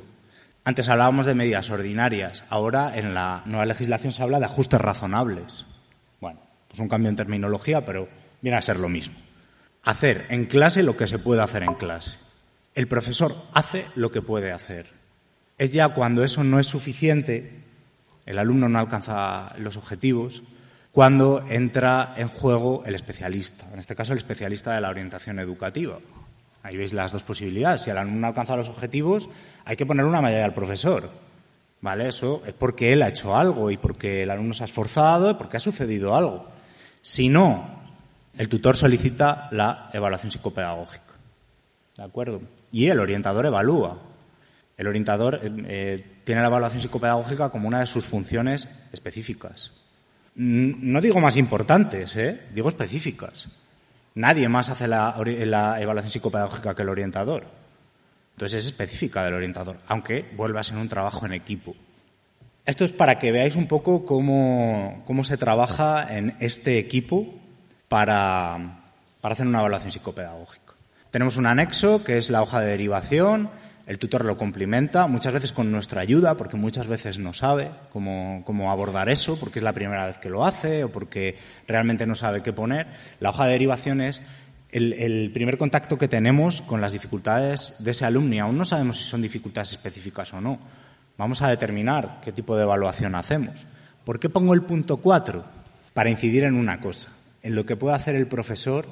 Antes hablábamos de medidas ordinarias, ahora en la nueva legislación se habla de ajustes razonables. Bueno, pues un cambio en terminología, pero viene a ser lo mismo. Hacer en clase lo que se puede hacer en clase. El profesor hace lo que puede hacer. Es ya cuando eso no es suficiente, el alumno no alcanza los objetivos, cuando entra en juego el especialista, en este caso el especialista de la orientación educativa. Ahí veis las dos posibilidades. Si el alumno alcanza los objetivos, hay que poner una medalla al profesor. ¿Vale? Eso es porque él ha hecho algo y porque el alumno se ha esforzado y porque ha sucedido algo. Si no, el tutor solicita la evaluación psicopedagógica. ¿De acuerdo? Y el orientador evalúa. El orientador eh, eh, tiene la evaluación psicopedagógica como una de sus funciones específicas. No digo más importantes, ¿eh? digo específicas. Nadie más hace la, evaluación psicopedagógica que el orientador. Entonces es específica del orientador, aunque vuelva a ser un trabajo en equipo. Esto es para que veáis un poco cómo, se trabaja en este equipo para, para hacer una evaluación psicopedagógica. Tenemos un anexo que es la hoja de derivación, el tutor lo complementa, muchas veces con nuestra ayuda, porque muchas veces no sabe cómo, abordar eso, porque es la primera vez que lo hace o porque realmente no sabe qué poner. La hoja de derivación es el, primer contacto que tenemos con las dificultades de ese alumno y aún no sabemos si son dificultades específicas o no. Vamos a determinar qué tipo de evaluación hacemos. ¿Por qué pongo el punto 4? Para incidir en una cosa, en lo que puede hacer el profesor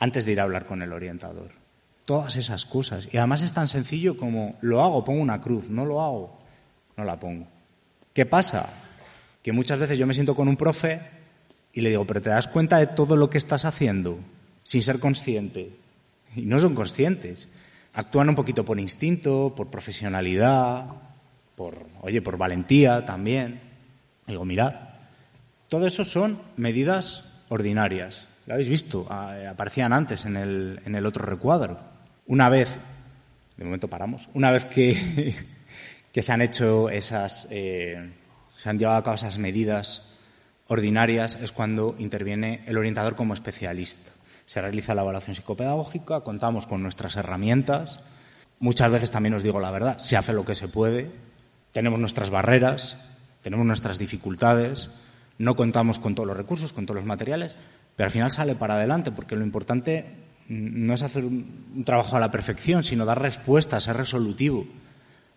antes de ir a hablar con el orientador todas esas cosas. Y además es tan sencillo como lo hago, pongo una cruz, no lo hago, no la pongo. ¿Qué pasa? Que muchas veces yo me siento con un profe y le digo, pero te das cuenta de todo lo que estás haciendo sin ser consciente. Y no son conscientes. Actúan un poquito por instinto, por profesionalidad, por, oye, por valentía también. digo, mirad, todo eso son medidas ordinarias. Lo habéis visto, ah, aparecían antes en el, en el otro recuadro. Una vez, de momento paramos, una vez que, se han hecho esas, eh, se han llevado a cabo esas medidas ordinarias, es cuando interviene el orientador como especialista. Se realiza la evaluación psicopedagógica, contamos con nuestras herramientas. Muchas veces también os digo la verdad, se hace lo que se puede, tenemos nuestras barreras, tenemos nuestras dificultades, no contamos con todos los recursos, con todos los materiales, pero al final sale para adelante, porque lo importante no es hacer un, trabajo a la perfección, sino dar respuestas, ser resolutivo.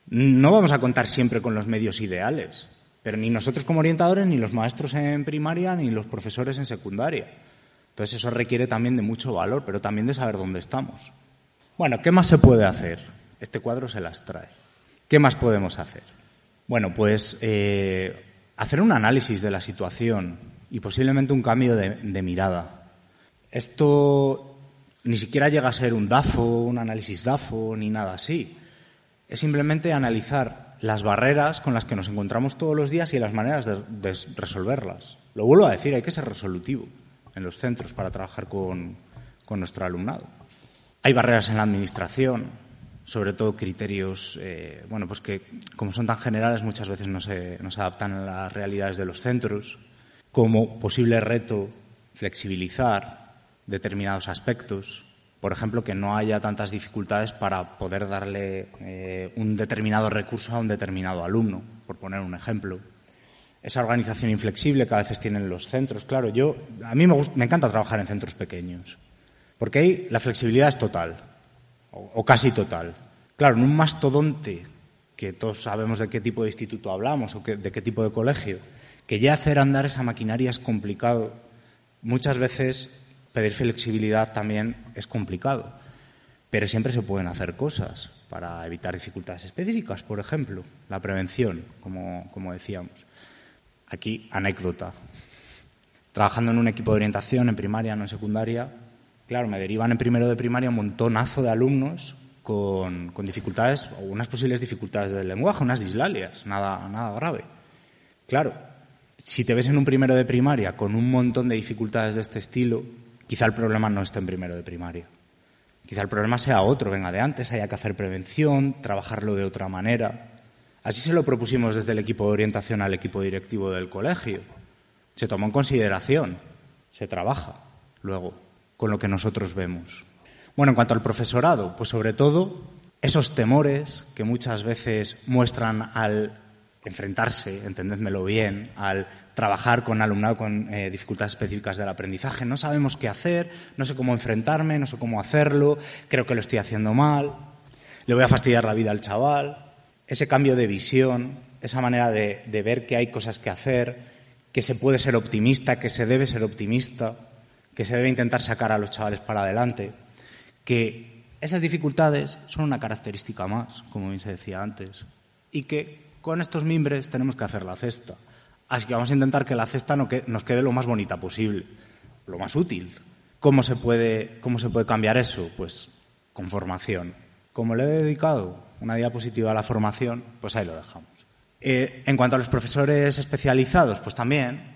No vamos a contar siempre con los medios ideales, pero ni nosotros como orientadores, ni los maestros en primaria, ni los profesores en secundaria. Entonces eso requiere también de mucho valor, pero también de saber dónde estamos. Bueno, ¿qué más se puede hacer? Este cuadro se las trae. ¿Qué más podemos hacer? Bueno, pues eh, hacer un análisis de la situación y posiblemente un cambio de mirada. Esto ni siquiera llega a ser un DAFO, un análisis DAFO, ni nada así. Es simplemente analizar las barreras con las que nos encontramos todos los días y las maneras de, resolverlas. Lo vuelvo a decir, hay que ser resolutivo en los centros para trabajar con, nuestro alumnado. Hay barreras en la administración, sobre todo criterios, eh, bueno, pues que como son tan generales muchas veces no se, no se adaptan a las realidades de los centros. Como posible reto, flexibilizar determinados aspectos. Por ejemplo, que no haya tantas dificultades para poder darle eh, un determinado recurso a un determinado alumno, por poner un ejemplo. Esa organización inflexible que a veces tienen los centros. Claro, yo, a mí me, me encanta trabajar en centros pequeños, porque ahí la flexibilidad es total, o, casi total. Claro, en un mastodonte, que todos sabemos de qué tipo de instituto hablamos o de qué tipo de colegio, que ya hacer andar esa maquinaria es complicado muchas veces pedir flexibilidad también es complicado, pero siempre se pueden hacer cosas para evitar dificultades específicas, por ejemplo, la prevención, como, como decíamos. Aquí, anécdota. Trabajando en un equipo de orientación en primaria, no en secundaria, claro, me derivan en primero de primaria un montonazo de alumnos con, con dificultades o unas posibles dificultades del lenguaje, unas dislalias, nada, nada grave. Claro, si te ves en un primero de primaria con un montón de dificultades de este estilo, quizá el problema no esté en primero de primaria. Quizá el problema sea otro, venga de antes, haya que hacer prevención, trabajarlo de otra manera. Así se lo propusimos desde el equipo de orientación al equipo directivo del colegio. Se tomó en consideración, se trabaja luego con lo que nosotros vemos. Bueno, en cuanto al profesorado, pues sobre todo esos temores que muchas veces muestran al enfrentarse, entendédmelo bien, al trabajar con alumnado con eh, dificultades específicas del aprendizaje. No sabemos qué hacer, no sé cómo enfrentarme, no sé cómo hacerlo, creo que lo estoy haciendo mal, le voy a fastidiar la vida al chaval. Ese cambio de visión, esa manera de, de ver que hay cosas que hacer, que se puede ser optimista, que se debe ser optimista, que se debe intentar sacar a los chavales para adelante, que esas dificultades son una característica más, como bien se decía antes, y que con estos mimbres tenemos que hacer la cesta. Así que vamos a intentar que la cesta nos quede lo más bonita posible, lo más útil. ¿Cómo se puede, cómo se puede cambiar eso? Pues con formación. Como le he dedicado una diapositiva a la formación, pues ahí lo dejamos. Eh, en cuanto a los profesores especializados, pues también.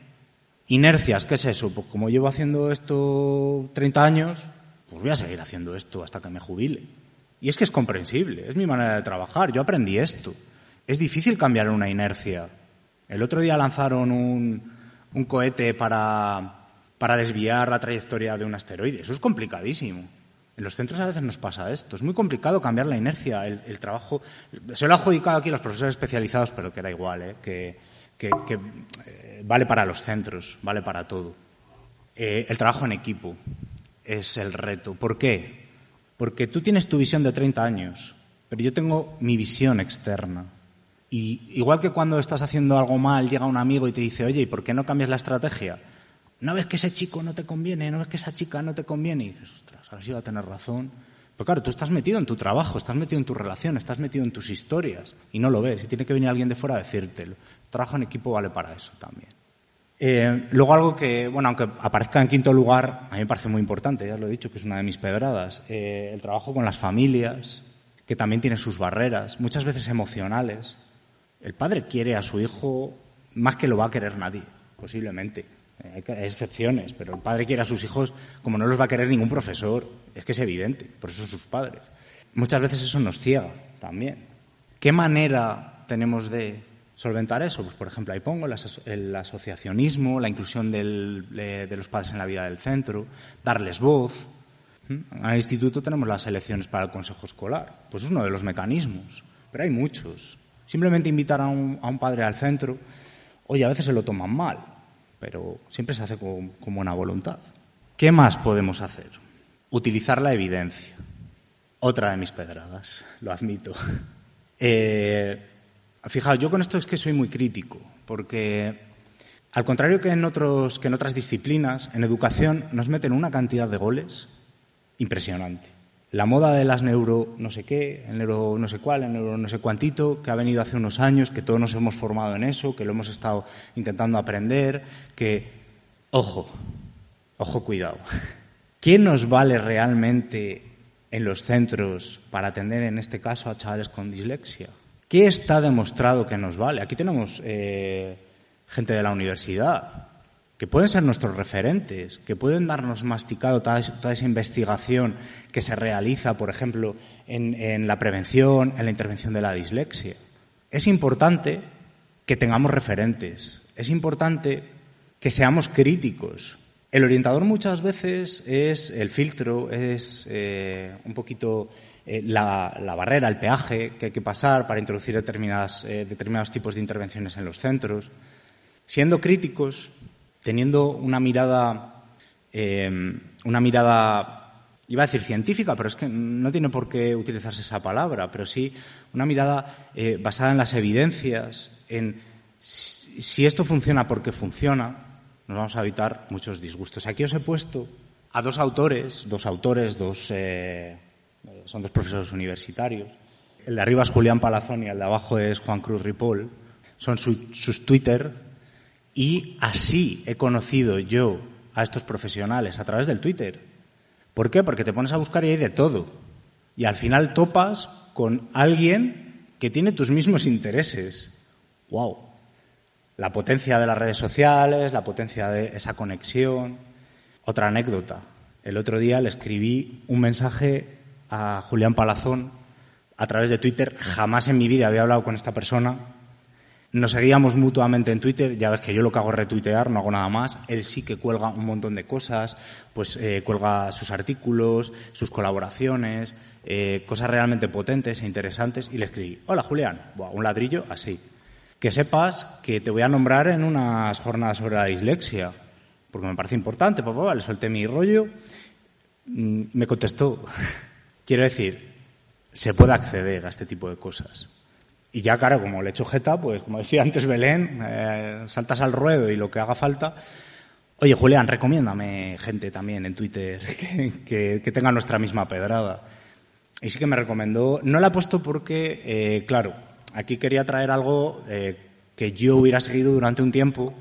Inercias, ¿qué es eso? Pues como llevo haciendo esto 30 años, pues voy a seguir haciendo esto hasta que me jubile. Y es que es comprensible, es mi manera de trabajar, yo aprendí esto. Es difícil cambiar una inercia. El otro día lanzaron un, un cohete para, para desviar la trayectoria de un asteroide. Eso es complicadísimo. En los centros a veces nos pasa esto. Es muy complicado cambiar la inercia, el, trabajo. Se lo ha adjudicado aquí los profesores especializados, pero que da igual, ¿eh? que, que, eh, vale para los centros, vale para todo. Eh, el trabajo en equipo es el reto. ¿Por qué? Porque tú tienes tu visión de 30 años, pero yo tengo mi visión externa. Y igual que cuando estás haciendo algo mal, llega un amigo y te dice, oye, ¿y por qué no cambias la estrategia? ¿No ves que ese chico no te conviene? ¿No ves que esa chica no te conviene? Y dices, ostras, ahora sí va a tener razón. Pero claro, tú estás metido en tu trabajo, estás metido en tu relación, estás metido en tus historias y no lo ves. Y tiene que venir alguien de fuera a decírtelo. trabajo en equipo vale para eso también. Eh, luego algo que, bueno, aunque aparezca en quinto lugar, a mí me parece muy importante, ya lo he dicho, que es una de mis pedradas, eh, el trabajo con las familias, que también tiene sus barreras, muchas veces emocionales. El padre quiere a su hijo más que lo va a querer nadie, posiblemente. Hay excepciones, pero el padre quiere a sus hijos como no los va a querer ningún profesor. Es que es evidente, por eso son sus padres. Muchas veces eso nos ciega también. ¿Qué manera tenemos de solventar eso? Pues, por ejemplo, ahí pongo el asociacionismo, la inclusión de los padres en la vida del centro, darles voz. ¿Mm? En el instituto tenemos las elecciones para el consejo escolar. Pues es uno de los mecanismos, pero hay muchos. Simplemente invitar a un, padre al centro, oye, a veces se lo toman mal, pero siempre se hace con, buena voluntad. ¿Qué más podemos hacer? Utilizar la evidencia. Otra de mis pedradas, lo admito. Eh, fijaos, yo con esto es que soy muy crítico, porque al contrario que en, que en otras disciplinas, en educación nos meten una cantidad de goles impresionante la moda de las neuro no sé qué, el neuro no sé cuál, el neuro no sé cuantito, que ha venido hace unos años, que todos nos hemos formado en eso, que lo hemos estado intentando aprender, que, ojo, ojo, cuidado. ¿Quién nos vale realmente en los centros para atender, en este caso, a chavales con dislexia? ¿Qué está demostrado que nos vale? Aquí tenemos eh, gente de la universidad, que pueden ser nuestros referentes, que pueden darnos masticado toda, esa investigación que se realiza, por ejemplo, en, la prevención, en la intervención de la dislexia. Es importante que tengamos referentes, es importante que seamos críticos. El orientador muchas veces es el filtro, es eh, un poquito eh, la, barrera, el peaje que hay que pasar para introducir determinadas, eh, determinados tipos de intervenciones en los centros. Siendo críticos, teniendo una mirada, eh, una mirada, iba a decir científica, pero es que no tiene por qué utilizarse esa palabra, pero sí una mirada eh, basada en las evidencias, en si esto funciona porque funciona, nos vamos a evitar muchos disgustos. Aquí os he puesto a dos autores, dos autores, dos, eh, son dos profesores universitarios. El de arriba es Julián Palazón y el de abajo es Juan Cruz Ripoll. Son sus Twitter y así he conocido yo a estos profesionales a través del Twitter. ¿Por qué? Porque te pones a buscar y hay de todo. Y al final topas con alguien que tiene tus mismos intereses. ¡Wow! La potencia de las redes sociales, la potencia de esa conexión. Otra anécdota. El otro día le escribí un mensaje a Julián Palazón a través de Twitter. Jamás en mi vida había hablado con esta persona nos seguíamos mutuamente en Twitter, ya ves que yo lo que hago es retuitear, no hago nada más. Él sí que cuelga un montón de cosas, pues eh, cuelga sus artículos, sus colaboraciones, eh, cosas realmente potentes e interesantes. Y le escribí, hola Julián, un ladrillo así. Que sepas que te voy a nombrar en unas jornadas sobre la dislexia, porque me parece importante, papá, le solté mi rollo. Mm, me contestó, quiero decir, se puede acceder a este tipo de cosas. Y ya, claro, como le echo jeta, pues como decía antes Belén, eh, saltas al ruedo y lo que haga falta. Oye, Julián, recomiéndame gente también en Twitter que, que, tenga nuestra misma pedrada. Y sí que me recomendó. No la he puesto porque, eh, claro, aquí quería traer algo eh, que yo hubiera seguido durante un tiempo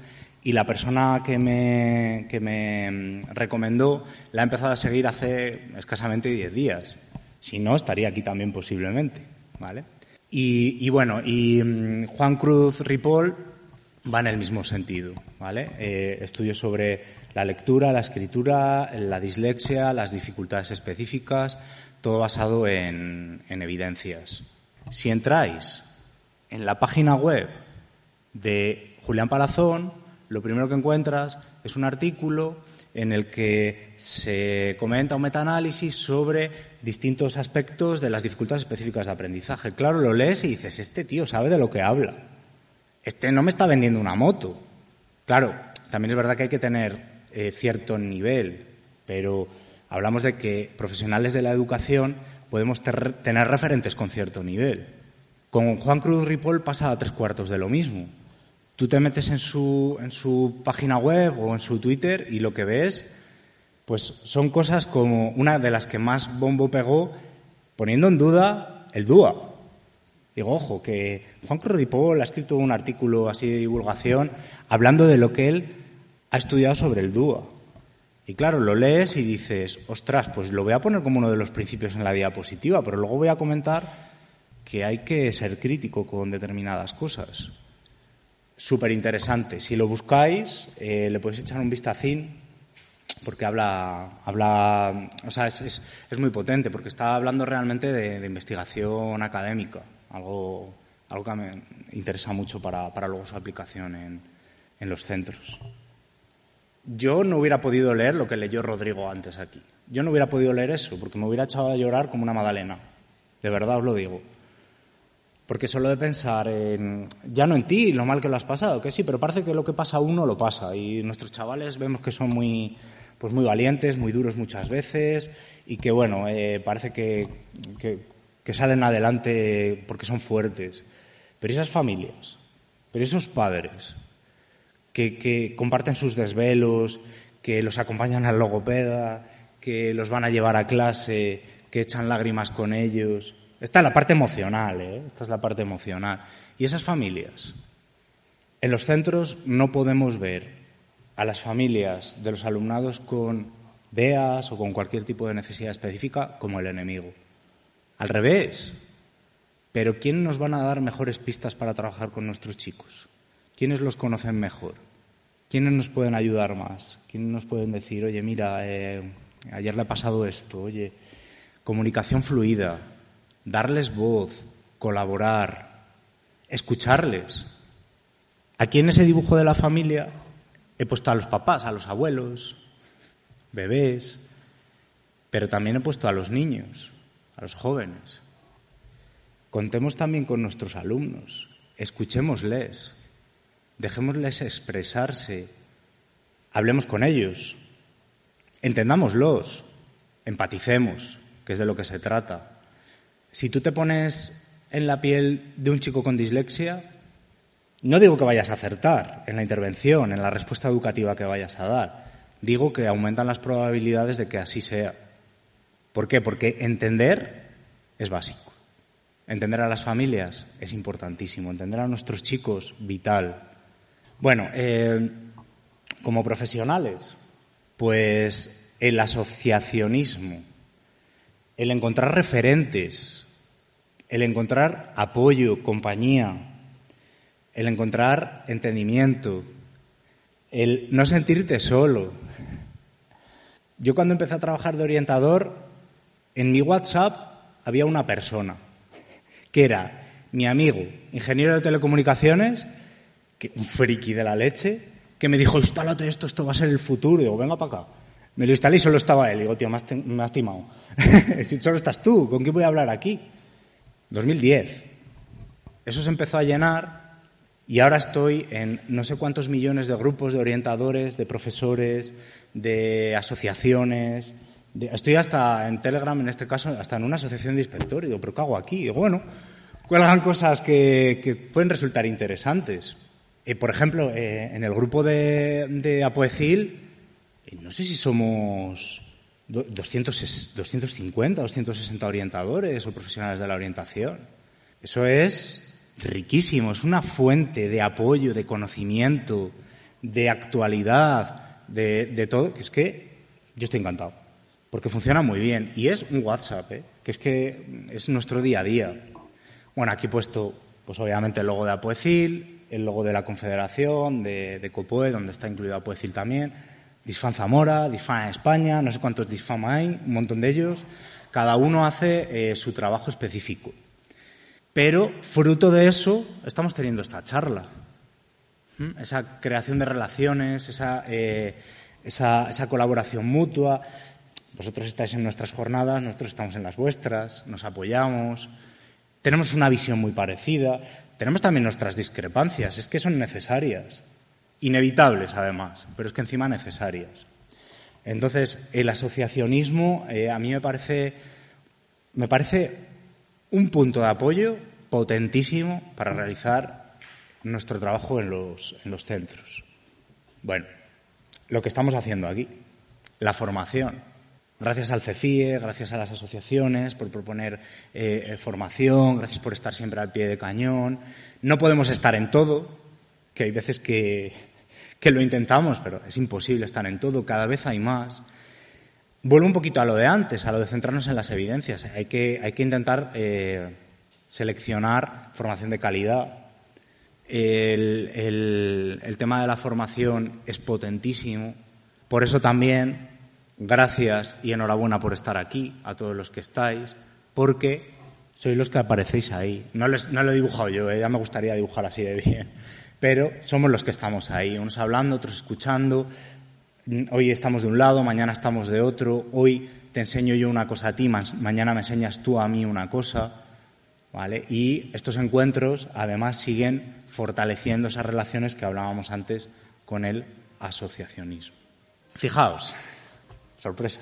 y la persona que me, que me mm, recomendó la ha empezado a seguir hace escasamente 10 días. Si no, estaría aquí también posiblemente. ¿Vale? Y, bueno, y mm, Juan Cruz Ripoll va en el mismo sentido, ¿vale? Eh, estudios sobre la lectura, la escritura, la dislexia, las dificultades específicas, todo basado en, en evidencias. Si entráis en la página web de Julián Palazón, lo primero que encuentras es un artículo en el que se comenta un metaanálisis sobre distintos aspectos de las dificultades específicas de aprendizaje. Claro, lo lees y dices, este tío sabe de lo que habla. Este no me está vendiendo una moto. Claro, también es verdad que hay que tener eh, cierto nivel, pero hablamos de que profesionales de la educación podemos tener referentes con cierto nivel. Con Juan Cruz Ripoll pasa a tres cuartos de lo mismo. Tú te metes en su, en su página web o en su Twitter y lo que ves, pues son cosas como una de las que más bombo pegó, poniendo en duda el DUA. Digo, ojo, que Juan Crodipol ha escrito un artículo así de divulgación hablando de lo que él ha estudiado sobre el DUA. Y claro, lo lees y dices, ostras, pues lo voy a poner como uno de los principios en la diapositiva, pero luego voy a comentar que hay que ser crítico con determinadas cosas súper interesante. Si lo buscáis, eh, le podéis echar un vistacín porque habla, habla o sea, es, es, muy potente porque está hablando realmente de, investigación académica, algo, algo que me interesa mucho para, para luego su aplicación en, en los centros. Yo no hubiera podido leer lo que leyó Rodrigo antes aquí. Yo no hubiera podido leer eso porque me hubiera echado a llorar como una magdalena. De verdad os lo digo. Porque solo de pensar en, ya no en ti, lo mal que lo has pasado, que sí, pero parece que lo que pasa a uno lo pasa. Y nuestros chavales vemos que son muy, pues muy valientes, muy duros muchas veces y que, bueno, eh, parece que, que, salen adelante porque son fuertes. Pero esas familias, pero esos padres que, que comparten sus desvelos, que los acompañan al logopeda, que los van a llevar a clase, que echan lágrimas con ellos, esta es la parte emocional, ¿eh? Esta es la parte emocional. Y esas familias. En los centros no podemos ver a las familias de los alumnados con DEAS o con cualquier tipo de necesidad específica como el enemigo. Al revés. Pero ¿quién nos van a dar mejores pistas para trabajar con nuestros chicos? ¿Quiénes los conocen mejor? ¿Quiénes nos pueden ayudar más? ¿Quiénes nos pueden decir, oye, mira, eh, ayer le ha pasado esto, oye, comunicación fluida, darles voz, colaborar, escucharles. Aquí en ese dibujo de la familia he puesto a los papás, a los abuelos, bebés, pero también he puesto a los niños, a los jóvenes. Contemos también con nuestros alumnos, escuchémosles, dejémosles expresarse, hablemos con ellos, entendámoslos, empaticemos, que es de lo que se trata. Si tú te pones en la piel de un chico con dislexia, No digo que vayas a acertar en la intervención, en la respuesta educativa que vayas a dar. Digo que aumentan las probabilidades de que así sea. ¿Por qué? Porque entender es básico. Entender a las familias es importantísimo. Entender a nuestros chicos, vital. Bueno, eh, como profesionales, pues el asociacionismo, el encontrar referentes, el encontrar apoyo, compañía, el encontrar entendimiento, el no sentirte solo. Yo cuando empecé a trabajar de orientador, en mi WhatsApp había una persona, que era mi amigo, ingeniero de telecomunicaciones, que, un friki de la leche, que me dijo, instálate esto, esto va a ser el futuro. Digo, venga para acá. Me lo instalé y solo estaba él. Digo, tío, me has, me timado. si solo estás tú, ¿con quién voy a hablar aquí? 2010. Eso se empezó a llenar y ahora estoy en no sé cuántos millones de grupos de orientadores, de profesores, de asociaciones. estoy hasta en Telegram, en este caso, hasta en una asociación de inspectores. Digo, ¿pero qué hago aquí? Digo, bueno, cuelgan cosas que, pueden resultar interesantes. Eh, por ejemplo, eh, en el grupo de, de Apoecil, eh, no sé si somos 200, 250, 260 orientadores o profesionales de la orientación. Eso es riquísimo, es una fuente de apoyo, de conocimiento, de actualidad, de, todo, es que yo estoy encantado, porque funciona muy bien y es un WhatsApp, ¿eh? que es que es nuestro día a día. Bueno, aquí he puesto, pues obviamente el logo de Apoecil, el logo de la Confederación, de, de COPOE, donde está incluido Apoecil también, Disfam Zamora, Disfam España, no sé cuántos Disfam hay, un montón de ellos. Cada uno hace eh, su trabajo específico. Pero fruto de eso estamos teniendo esta charla. ¿Mm? Esa creación de relaciones, eh, esa, esa, colaboración mutua. Vosotros estáis en nuestras jornadas, nosotros estamos en las vuestras, nos apoyamos, tenemos una visión muy parecida, tenemos también nuestras discrepancias, es que son necesarias, inevitables además, pero es que encima necesarias. Entonces, el asociacionismo eh, a mí me parece, me parece un punto de apoyo potentísimo para realizar nuestro trabajo en los, en los centros. Bueno, lo que estamos haciendo aquí, la formación. Gracias al CEFIE, gracias a las asociaciones por proponer eh, formación, gracias por estar siempre al pie de cañón. No podemos estar en todo, que hay veces que, que lo intentamos, pero es imposible estar en todo, cada vez hay más. Vuelvo un poquito a lo de antes, a lo de centrarnos en las evidencias. Hay que, hay que intentar eh, seleccionar formación de calidad. El, el, tema de la formación es potentísimo. Por eso también, gracias y enhorabuena por estar aquí, a todos los que estáis, porque sois los que aparecéis ahí. No, les, no lo he dibujado yo, eh, ya me gustaría dibujar así de bien. Pero somos los que estamos ahí, unos hablando, otros escuchando, hoy estamos de un lado, mañana estamos de otro, hoy te enseño yo una cosa a ti, mañana me enseñas tú a mí una cosa, ¿vale? Y estos encuentros además siguen fortaleciendo esas relaciones que hablábamos antes con el asociacionismo. Fijaos, sorpresa.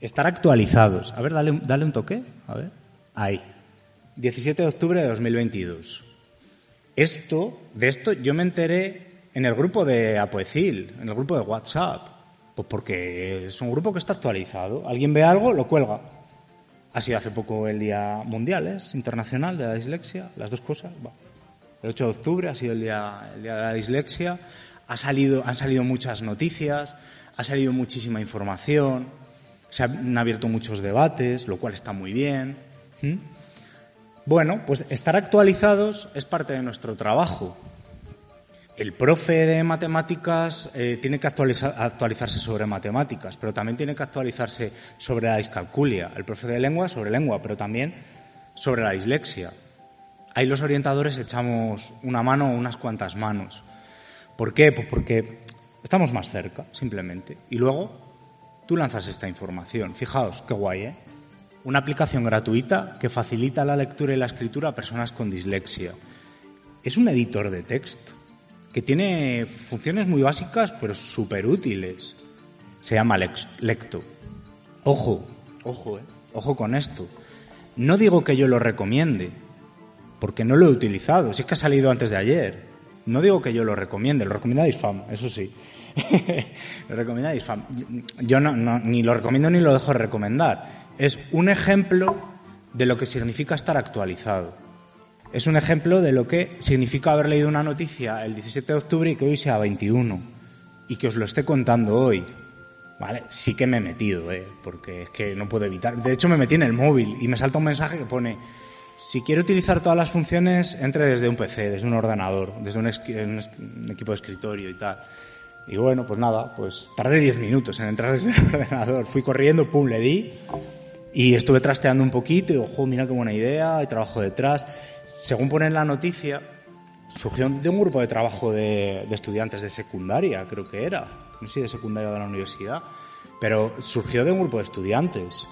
Estar actualizados. A ver, dale, dale un toque. A ver. Ahí. 17 de octubre de 2022. Esto, de esto yo me enteré en el grupo de Apoecil, en el grupo de WhatsApp. Pues porque es un grupo que está actualizado. Alguien ve algo, lo cuelga. Ha sido hace poco el Día Mundial, ¿es? Internacional de la Dislexia, las dos cosas. El 8 de octubre ha sido el día, el día de la Dislexia. Ha salido, han salido muchas noticias, ha salido muchísima información, se han abierto muchos debates, lo cual está muy bien. Bueno, pues estar actualizados es parte de nuestro trabajo el profe de matemáticas eh, tiene que actualizarse sobre matemáticas, pero también tiene que actualizarse sobre la discalculia. El profe de lengua sobre lengua, pero también sobre la dislexia. Ahí los orientadores echamos una mano o unas cuantas manos. ¿Por qué? Pues porque estamos más cerca, simplemente. Y luego tú lanzas esta información. Fijaos, qué guay, ¿eh? Una aplicación gratuita que facilita la lectura y la escritura a personas con dislexia. Es un editor de texto que tiene funciones muy básicas, pero súper útiles. Se llama Lecto. Ojo, ojo, eh, ojo con esto. No digo que yo lo recomiende, porque no lo he utilizado. Si es que ha salido antes de ayer. No digo que yo lo recomiende, lo recomienda IFAM, eso sí. lo recomienda IFAM. Yo no, ni lo recomiendo ni lo dejo de recomendar. Es un ejemplo de lo que significa estar actualizado. Es un ejemplo de lo que significa haber leído una noticia el 17 de octubre y que hoy sea 21 y que os lo esté contando hoy. ¿Vale? Sí que me he metido, ¿eh? porque es que no puedo evitar. De hecho, me metí en el móvil y me salta un mensaje que pone si quiere utilizar todas las funciones, entre desde un PC, desde un ordenador, desde un, equipo de escritorio y tal. Y bueno, pues nada, pues tardé 10 minutos en entrar desde el ordenador. Fui corriendo, pum, le di y estuve trasteando un poquito y, ojo, mira qué buena idea, hay trabajo detrás. Según pone en la noticia, surgió de un grupo de trabajo de, estudiantes de secundaria, creo que era, no sé si de secundaria de la universidad, pero surgió de un grupo de estudiantes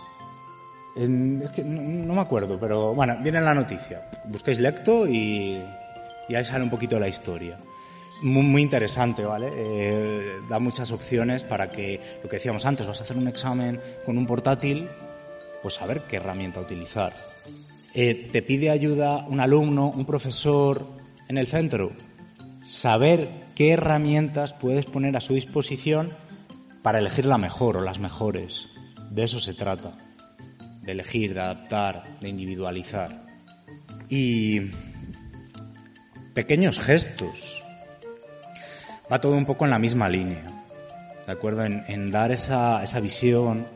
es que no, me acuerdo, pero bueno, viene en la noticia. Buscáis Lecto y, y ahí sale un poquito la historia. Muy, muy interesante, ¿vale? Eh, da muchas opciones para que, lo que decíamos antes, vas a hacer un examen con un portátil, pues saber qué herramienta utilizar. Eh, te pide ayuda un alumno, un profesor en el centro, saber qué herramientas puedes poner a su disposición para elegir la mejor o las mejores. De eso se trata de elegir, de adaptar, de individualizar. Y pequeños gestos. Va todo un poco en la misma línea, ¿de acuerdo? En, dar esa, esa visión,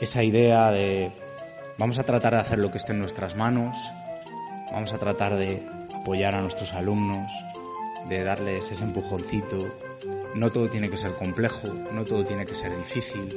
esa idea de vamos a tratar de hacer lo que esté en nuestras manos, vamos a tratar de apoyar a nuestros alumnos, de darles ese empujoncito. No todo tiene que ser complejo, no todo tiene que ser difícil.